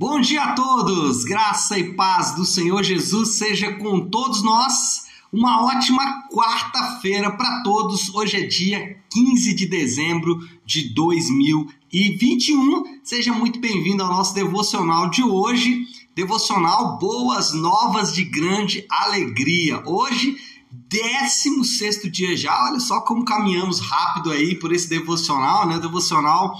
Bom dia a todos! Graça e paz do Senhor Jesus seja com todos nós. Uma ótima quarta-feira para todos. Hoje é dia 15 de dezembro de 2021. Seja muito bem-vindo ao nosso devocional de hoje. Devocional Boas Novas de Grande Alegria. Hoje, 16 dia já. Olha só como caminhamos rápido aí por esse devocional, né? Devocional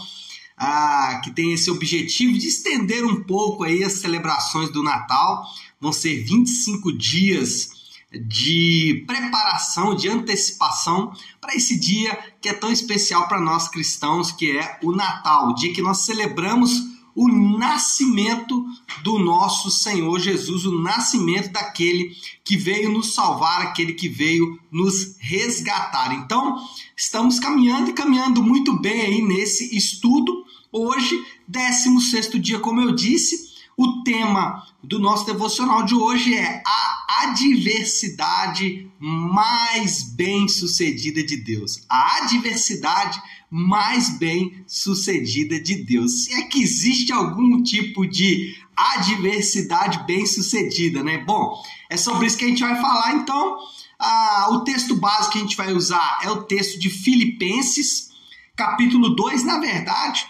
ah, que tem esse objetivo de estender um pouco aí as celebrações do Natal. Vão ser 25 dias de preparação, de antecipação para esse dia que é tão especial para nós cristãos, que é o Natal, o dia que nós celebramos o nascimento do nosso Senhor Jesus, o nascimento daquele que veio nos salvar, aquele que veio nos resgatar. Então, estamos caminhando e caminhando muito bem aí nesse estudo Hoje, 16 dia, como eu disse, o tema do nosso devocional de hoje é a adversidade mais bem sucedida de Deus. A adversidade mais bem sucedida de Deus. Se é que existe algum tipo de adversidade bem sucedida, né? Bom, é sobre isso que a gente vai falar então. Ah, o texto básico que a gente vai usar é o texto de Filipenses, capítulo 2, na verdade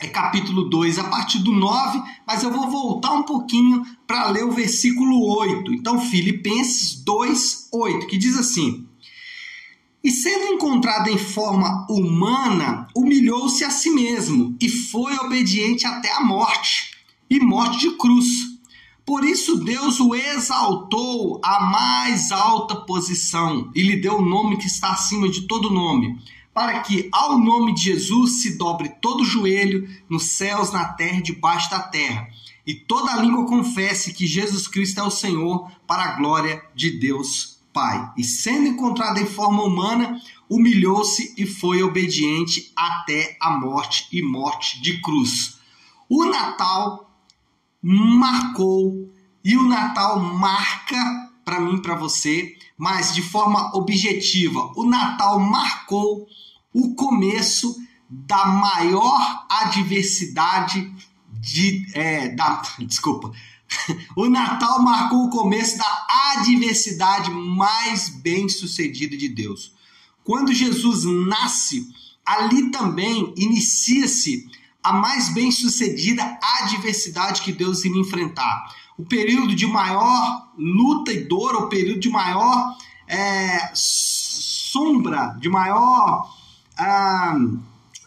é capítulo 2, a partir do 9, mas eu vou voltar um pouquinho para ler o versículo 8. Então, Filipenses 2, 8, que diz assim: E sendo encontrado em forma humana, humilhou-se a si mesmo e foi obediente até a morte e morte de cruz. Por isso Deus o exaltou à mais alta posição e lhe deu o nome que está acima de todo nome para que ao nome de Jesus se dobre todo joelho nos céus, na terra e debaixo da terra, e toda língua confesse que Jesus Cristo é o Senhor, para a glória de Deus Pai. E sendo encontrado em forma humana, humilhou-se e foi obediente até a morte e morte de cruz. O Natal marcou e o Natal marca para mim, para você, mas de forma objetiva. O Natal marcou o começo da maior adversidade de. É, da, desculpa. O Natal marcou o começo da adversidade mais bem sucedida de Deus. Quando Jesus nasce, ali também inicia-se a mais bem sucedida adversidade que Deus iria enfrentar. O período de maior luta e dor, o período de maior é, sombra, de maior a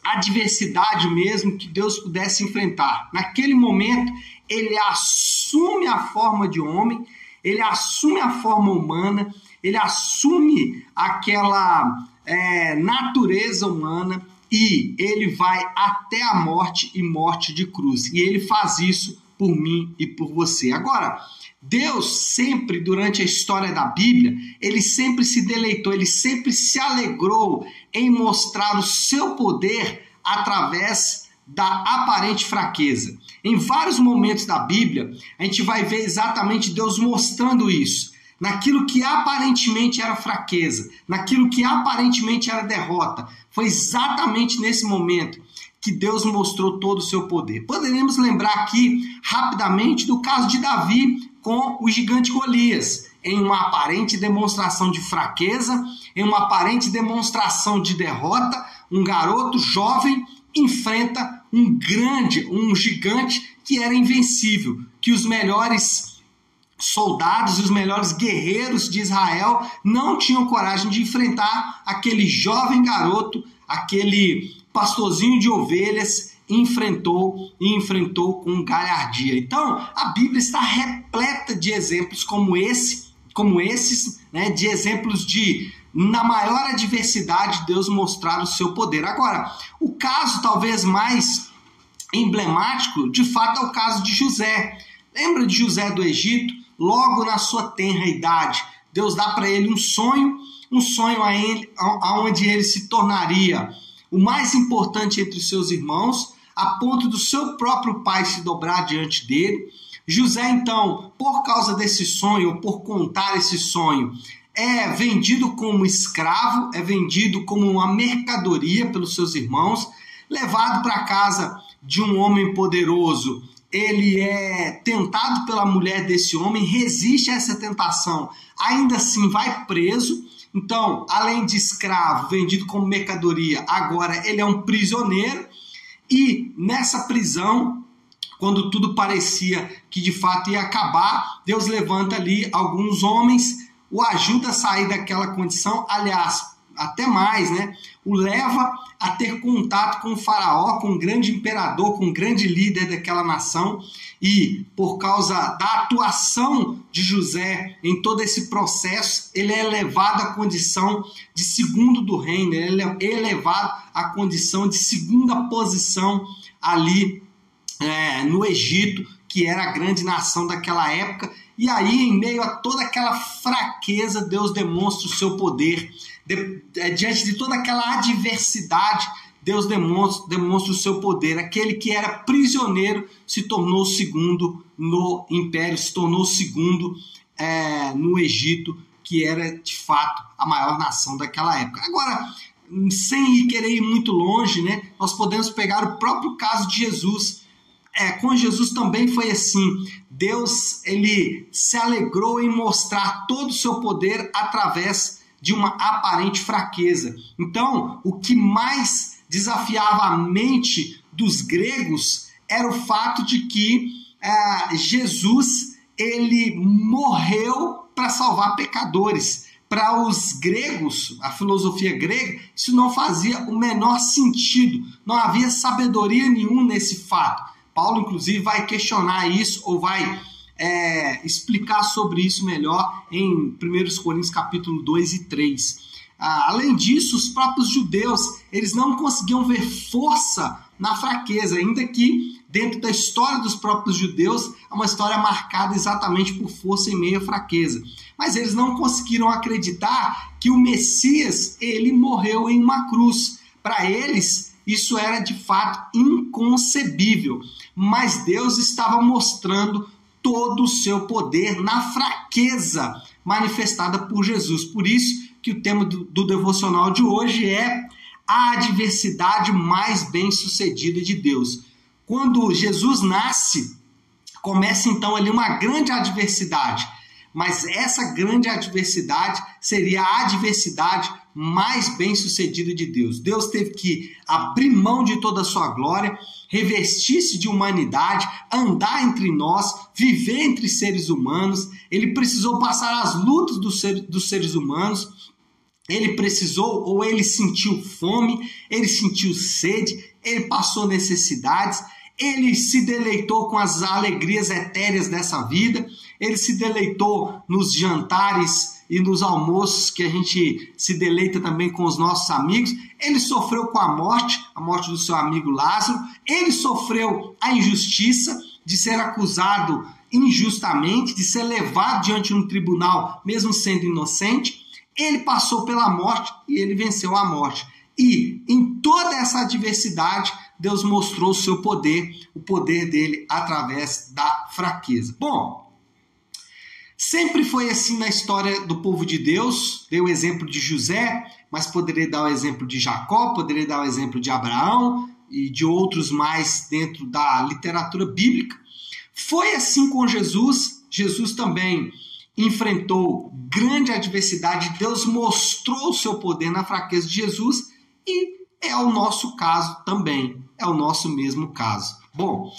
adversidade mesmo que Deus pudesse enfrentar. Naquele momento, ele assume a forma de homem, ele assume a forma humana, ele assume aquela é, natureza humana e ele vai até a morte e morte de cruz. E ele faz isso por mim e por você. Agora, Deus sempre, durante a história da Bíblia, ele sempre se deleitou, ele sempre se alegrou em mostrar o seu poder através da aparente fraqueza. Em vários momentos da Bíblia, a gente vai ver exatamente Deus mostrando isso. Naquilo que aparentemente era fraqueza, naquilo que aparentemente era derrota. Foi exatamente nesse momento que Deus mostrou todo o seu poder. Poderíamos lembrar aqui rapidamente do caso de Davi com o gigante Golias, em uma aparente demonstração de fraqueza, em uma aparente demonstração de derrota, um garoto jovem enfrenta um grande, um gigante que era invencível, que os melhores soldados e os melhores guerreiros de Israel não tinham coragem de enfrentar aquele jovem garoto, aquele pastorzinho de ovelhas enfrentou e enfrentou com galhardia. Então, a Bíblia está repleta de exemplos como esse, como esses, né, de exemplos de na maior adversidade Deus mostrar o seu poder. Agora, o caso talvez mais emblemático, de fato, é o caso de José. Lembra de José do Egito? Logo na sua tenra idade, Deus dá para ele um sonho, um sonho aonde ele se tornaria o mais importante entre os seus irmãos, a ponto do seu próprio pai se dobrar diante dele. José, então, por causa desse sonho, por contar esse sonho, é vendido como escravo, é vendido como uma mercadoria pelos seus irmãos, levado para casa de um homem poderoso ele é tentado pela mulher desse homem, resiste a essa tentação, ainda assim vai preso. Então, além de escravo, vendido como mercadoria, agora ele é um prisioneiro. E nessa prisão, quando tudo parecia que de fato ia acabar, Deus levanta ali alguns homens, o ajuda a sair daquela condição. Aliás, até mais, né? O leva a ter contato com o faraó, com o grande imperador, com o grande líder daquela nação, e por causa da atuação de José em todo esse processo, ele é elevado à condição de segundo do reino, ele é elevado à condição de segunda posição ali é, no Egito, que era a grande nação daquela época. E aí, em meio a toda aquela fraqueza, Deus demonstra o seu poder de, é, diante de toda aquela adversidade, Deus demonstra, demonstra o seu poder. Aquele que era prisioneiro se tornou segundo no império, se tornou segundo é, no Egito, que era de fato a maior nação daquela época. Agora, sem querer ir muito longe, né, nós podemos pegar o próprio caso de Jesus. É, com Jesus também foi assim. Deus ele se alegrou em mostrar todo o seu poder através de uma aparente fraqueza. Então, o que mais desafiava a mente dos gregos era o fato de que é, Jesus ele morreu para salvar pecadores. Para os gregos, a filosofia grega, isso não fazia o menor sentido. Não havia sabedoria nenhuma nesse fato. Paulo, inclusive, vai questionar isso ou vai é, explicar sobre isso melhor em 1 Coríntios capítulo 2 e 3. Ah, além disso, os próprios judeus, eles não conseguiam ver força na fraqueza, ainda que dentro da história dos próprios judeus é uma história marcada exatamente por força e meia fraqueza. Mas eles não conseguiram acreditar que o Messias, ele morreu em uma cruz. Para eles, isso era de fato inconcebível. Mas Deus estava mostrando todo o seu poder na fraqueza manifestada por Jesus. Por isso que o tema do, do devocional de hoje é a adversidade mais bem sucedida de Deus. Quando Jesus nasce, começa então ali uma grande adversidade, mas essa grande adversidade seria a adversidade mais bem sucedida de Deus. Deus teve que abrir mão de toda a sua glória revestir-se de humanidade, andar entre nós, viver entre seres humanos. Ele precisou passar as lutas dos, ser, dos seres humanos. Ele precisou ou ele sentiu fome, ele sentiu sede, ele passou necessidades, ele se deleitou com as alegrias etéreas dessa vida, ele se deleitou nos jantares e nos almoços que a gente se deleita também com os nossos amigos. Ele sofreu com a morte, a morte do seu amigo Lázaro. Ele sofreu a injustiça de ser acusado injustamente, de ser levado diante de um tribunal, mesmo sendo inocente. Ele passou pela morte e ele venceu a morte. E em toda essa adversidade, Deus mostrou o seu poder, o poder dele através da fraqueza. Bom, Sempre foi assim na história do povo de Deus. Dei o exemplo de José, mas poderia dar o exemplo de Jacó, poderia dar o exemplo de Abraão e de outros mais dentro da literatura bíblica. Foi assim com Jesus. Jesus também enfrentou grande adversidade. Deus mostrou o seu poder na fraqueza de Jesus e é o nosso caso também. É o nosso mesmo caso. Bom,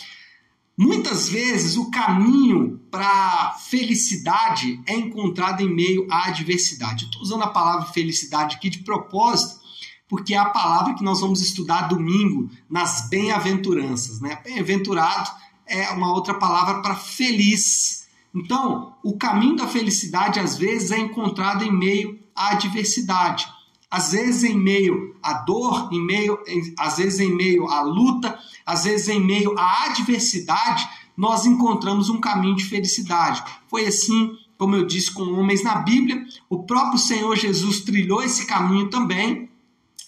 Muitas vezes o caminho para felicidade é encontrado em meio à adversidade. Estou usando a palavra felicidade aqui de propósito, porque é a palavra que nós vamos estudar domingo nas bem-aventuranças. Né? Bem-aventurado é uma outra palavra para feliz. Então, o caminho da felicidade às vezes é encontrado em meio à adversidade. Às vezes em meio à dor, em meio, às vezes em meio à luta, às vezes, em meio à adversidade, nós encontramos um caminho de felicidade. Foi assim, como eu disse, com homens na Bíblia. O próprio Senhor Jesus trilhou esse caminho também.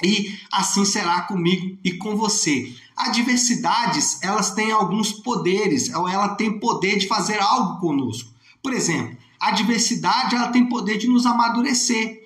E assim será comigo e com você. Adversidades, elas têm alguns poderes, ou ela tem poder de fazer algo conosco. Por exemplo, a adversidade ela tem poder de nos amadurecer.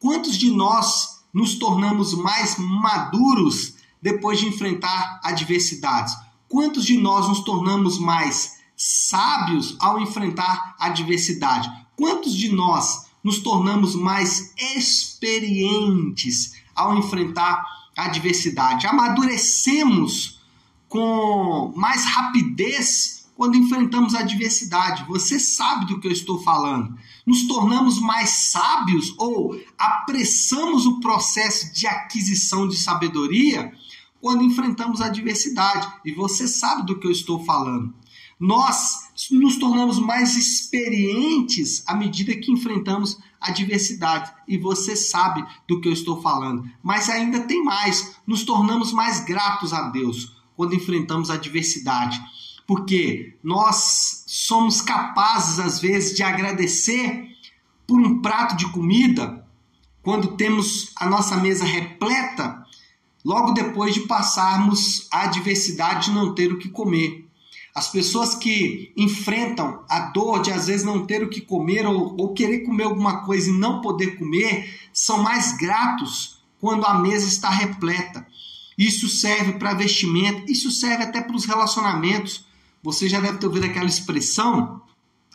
Quantos de nós nos tornamos mais maduros depois de enfrentar adversidades. Quantos de nós nos tornamos mais sábios ao enfrentar adversidade? Quantos de nós nos tornamos mais experientes ao enfrentar adversidade? Amadurecemos com mais rapidez quando enfrentamos a adversidade. Você sabe do que eu estou falando. Nos tornamos mais sábios ou apressamos o processo de aquisição de sabedoria quando enfrentamos a adversidade. E você sabe do que eu estou falando. Nós nos tornamos mais experientes à medida que enfrentamos adversidade. E você sabe do que eu estou falando. Mas ainda tem mais. Nos tornamos mais gratos a Deus quando enfrentamos a adversidade. Porque nós somos capazes, às vezes, de agradecer por um prato de comida quando temos a nossa mesa repleta, logo depois de passarmos a adversidade de não ter o que comer. As pessoas que enfrentam a dor de às vezes não ter o que comer ou, ou querer comer alguma coisa e não poder comer são mais gratos quando a mesa está repleta. Isso serve para vestimento, isso serve até para os relacionamentos. Você já deve ter ouvido aquela expressão,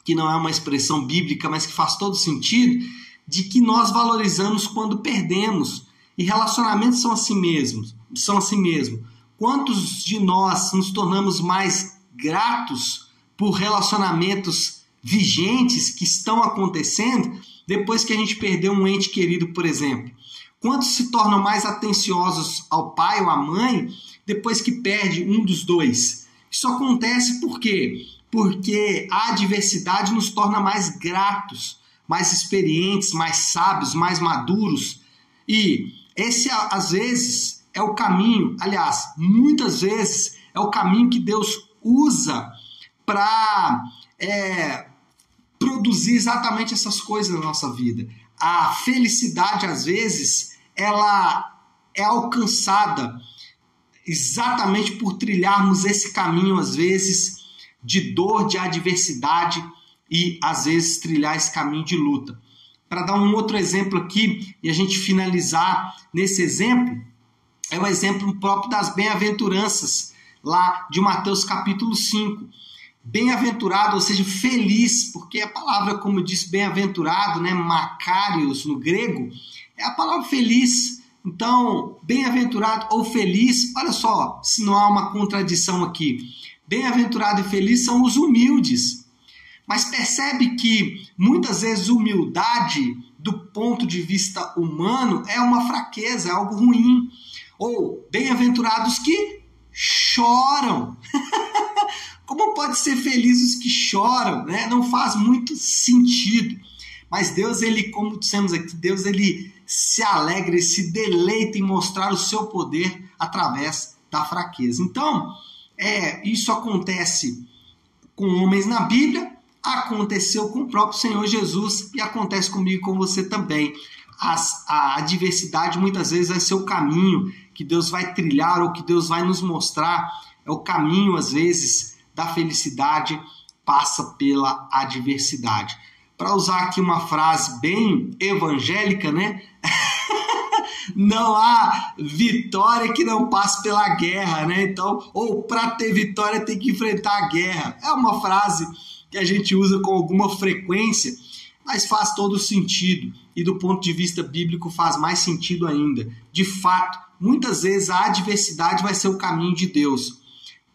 que não é uma expressão bíblica, mas que faz todo sentido, de que nós valorizamos quando perdemos. E relacionamentos são assim mesmos, são assim mesmo. Quantos de nós nos tornamos mais gratos por relacionamentos vigentes que estão acontecendo depois que a gente perdeu um ente querido, por exemplo? Quantos se tornam mais atenciosos ao pai ou à mãe depois que perde um dos dois? Isso acontece por quê? Porque a adversidade nos torna mais gratos, mais experientes, mais sábios, mais maduros. E esse, às vezes, é o caminho, aliás, muitas vezes é o caminho que Deus usa para é, produzir exatamente essas coisas na nossa vida. A felicidade, às vezes, ela é alcançada exatamente por trilharmos esse caminho, às vezes, de dor, de adversidade e, às vezes, trilhar esse caminho de luta. Para dar um outro exemplo aqui e a gente finalizar nesse exemplo, é o exemplo próprio das bem-aventuranças, lá de Mateus capítulo 5. Bem-aventurado, ou seja, feliz, porque a palavra, como disse, bem-aventurado, né, macários no grego, é a palavra feliz. Então, bem-aventurado ou feliz, olha só, se não há uma contradição aqui. Bem-aventurado e feliz são os humildes. Mas percebe que muitas vezes humildade, do ponto de vista humano, é uma fraqueza, é algo ruim. Ou bem-aventurados que choram. Como pode ser feliz os que choram? Né? Não faz muito sentido. Mas Deus, ele, como dissemos aqui, Deus ele se alegra e se deleita em mostrar o seu poder através da fraqueza. Então, é, isso acontece com homens na Bíblia, aconteceu com o próprio Senhor Jesus e acontece comigo e com você também. As, a adversidade muitas vezes vai ser o caminho que Deus vai trilhar ou que Deus vai nos mostrar. É o caminho, às vezes, da felicidade passa pela adversidade. Para usar aqui uma frase bem evangélica, né? não há vitória que não passe pela guerra, né? Então, ou para ter vitória tem que enfrentar a guerra. É uma frase que a gente usa com alguma frequência, mas faz todo sentido e do ponto de vista bíblico faz mais sentido ainda. De fato, muitas vezes a adversidade vai ser o caminho de Deus.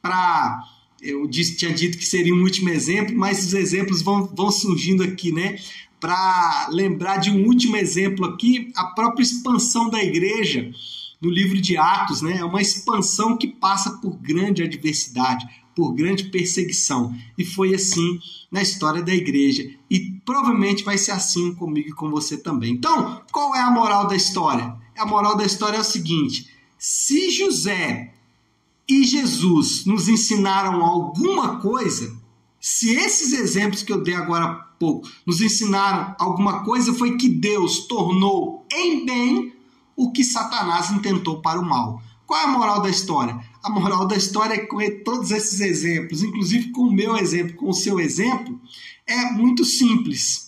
Para eu disse, tinha dito que seria um último exemplo, mas os exemplos vão, vão surgindo aqui, né? para lembrar de um último exemplo aqui, a própria expansão da igreja no livro de Atos, né? É uma expansão que passa por grande adversidade, por grande perseguição. E foi assim na história da igreja. E provavelmente vai ser assim comigo e com você também. Então, qual é a moral da história? A moral da história é o seguinte: se José e Jesus nos ensinaram alguma coisa, se esses exemplos que eu dei agora há pouco nos ensinaram alguma coisa, foi que Deus tornou em bem o que Satanás intentou para o mal. Qual é a moral da história? A moral da história é que todos esses exemplos, inclusive com o meu exemplo, com o seu exemplo, é muito simples.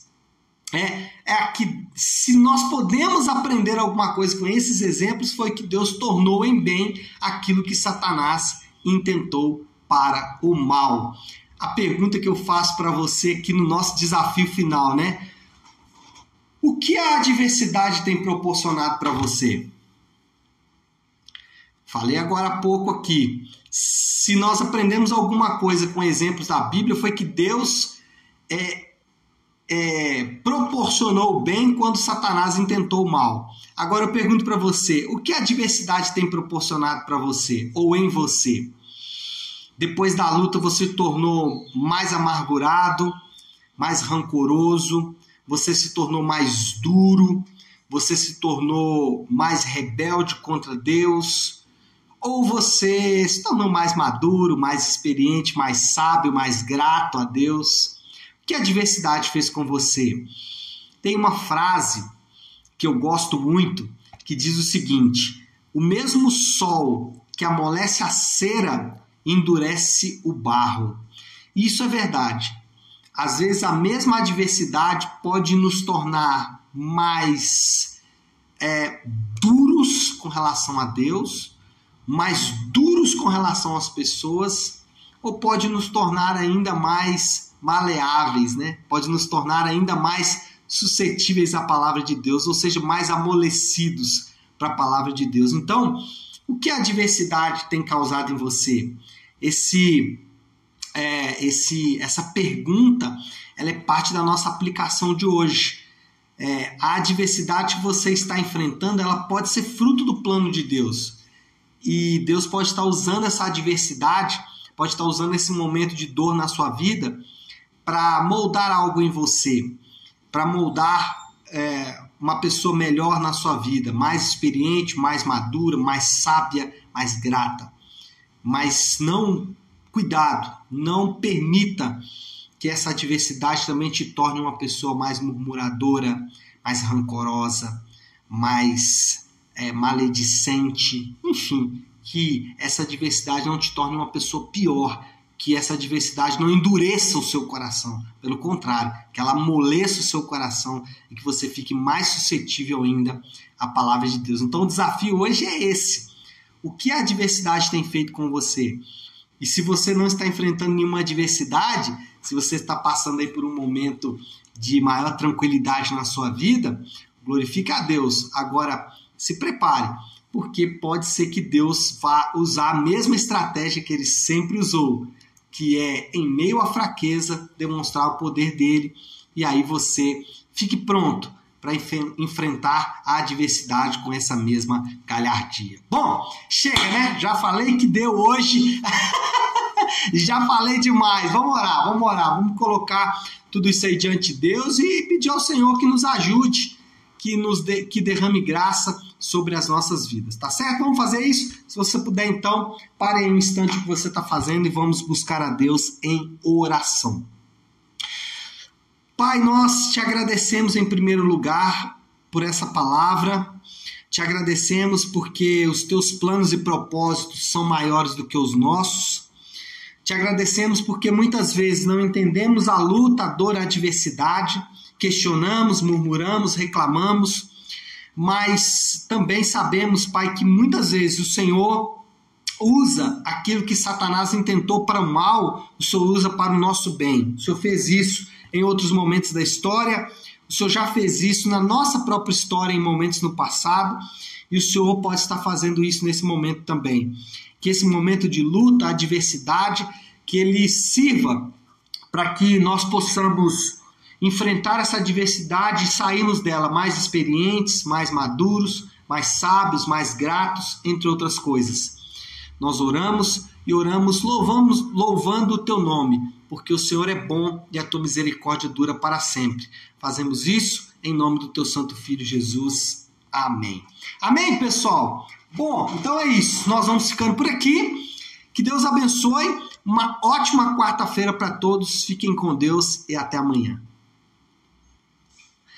É, é que se nós podemos aprender alguma coisa com esses exemplos, foi que Deus tornou em bem aquilo que Satanás intentou para o mal. A pergunta que eu faço para você aqui no nosso desafio final, né? O que a adversidade tem proporcionado para você? Falei agora há pouco aqui. Se nós aprendemos alguma coisa com exemplos da Bíblia, foi que Deus é, é, proporcionou o bem quando Satanás intentou o mal. Agora eu pergunto para você: o que a adversidade tem proporcionado para você ou em você? Depois da luta, você se tornou mais amargurado, mais rancoroso, você se tornou mais duro, você se tornou mais rebelde contra Deus ou você se tornou mais maduro, mais experiente, mais sábio, mais grato a Deus? Que a adversidade fez com você? Tem uma frase que eu gosto muito que diz o seguinte: o mesmo sol que amolece a cera endurece o barro. Isso é verdade. Às vezes a mesma adversidade pode nos tornar mais é, duros com relação a Deus mais duros com relação às pessoas, ou pode nos tornar ainda mais maleáveis, né? Pode nos tornar ainda mais suscetíveis à palavra de Deus, ou seja, mais amolecidos para a palavra de Deus. Então, o que a adversidade tem causado em você? Esse, é, esse, essa pergunta, ela é parte da nossa aplicação de hoje. É, a adversidade que você está enfrentando, ela pode ser fruto do plano de Deus. E Deus pode estar usando essa adversidade, pode estar usando esse momento de dor na sua vida para moldar algo em você, para moldar é, uma pessoa melhor na sua vida, mais experiente, mais madura, mais sábia, mais grata. Mas não, cuidado, não permita que essa adversidade também te torne uma pessoa mais murmuradora, mais rancorosa, mais é, maledicente, enfim, que essa diversidade não te torne uma pessoa pior, que essa diversidade não endureça o seu coração, pelo contrário, que ela amoleça o seu coração e que você fique mais suscetível ainda à palavra de Deus. Então o desafio hoje é esse. O que a adversidade tem feito com você? E se você não está enfrentando nenhuma adversidade, se você está passando aí por um momento de maior tranquilidade na sua vida, glorifica a Deus. Agora, se prepare, porque pode ser que Deus vá usar a mesma estratégia que ele sempre usou, que é, em meio à fraqueza, demonstrar o poder dele, e aí você fique pronto para enfrentar a adversidade com essa mesma galhardia. Bom, chega, né? Já falei que deu hoje. Já falei demais. Vamos orar, vamos orar, vamos colocar tudo isso aí diante de Deus e pedir ao Senhor que nos ajude, que nos de, que derrame graça sobre as nossas vidas, tá certo? Vamos fazer isso? Se você puder, então, pare aí um instante o que você está fazendo e vamos buscar a Deus em oração. Pai, nós te agradecemos em primeiro lugar por essa palavra, te agradecemos porque os teus planos e propósitos são maiores do que os nossos. Te agradecemos porque muitas vezes não entendemos a luta, a dor, a adversidade, questionamos, murmuramos, reclamamos mas também sabemos, Pai, que muitas vezes o Senhor usa aquilo que Satanás intentou para o mal, o Senhor usa para o nosso bem. O Senhor fez isso em outros momentos da história, o Senhor já fez isso na nossa própria história em momentos no passado, e o Senhor pode estar fazendo isso nesse momento também. Que esse momento de luta, adversidade, que ele sirva para que nós possamos enfrentar essa adversidade e sairmos dela mais experientes, mais maduros, mais sábios, mais gratos, entre outras coisas. Nós oramos e oramos, louvamos, louvando o teu nome, porque o Senhor é bom e a tua misericórdia dura para sempre. Fazemos isso em nome do teu santo filho Jesus. Amém. Amém, pessoal. Bom, então é isso. Nós vamos ficando por aqui. Que Deus abençoe. Uma ótima quarta-feira para todos. Fiquem com Deus e até amanhã.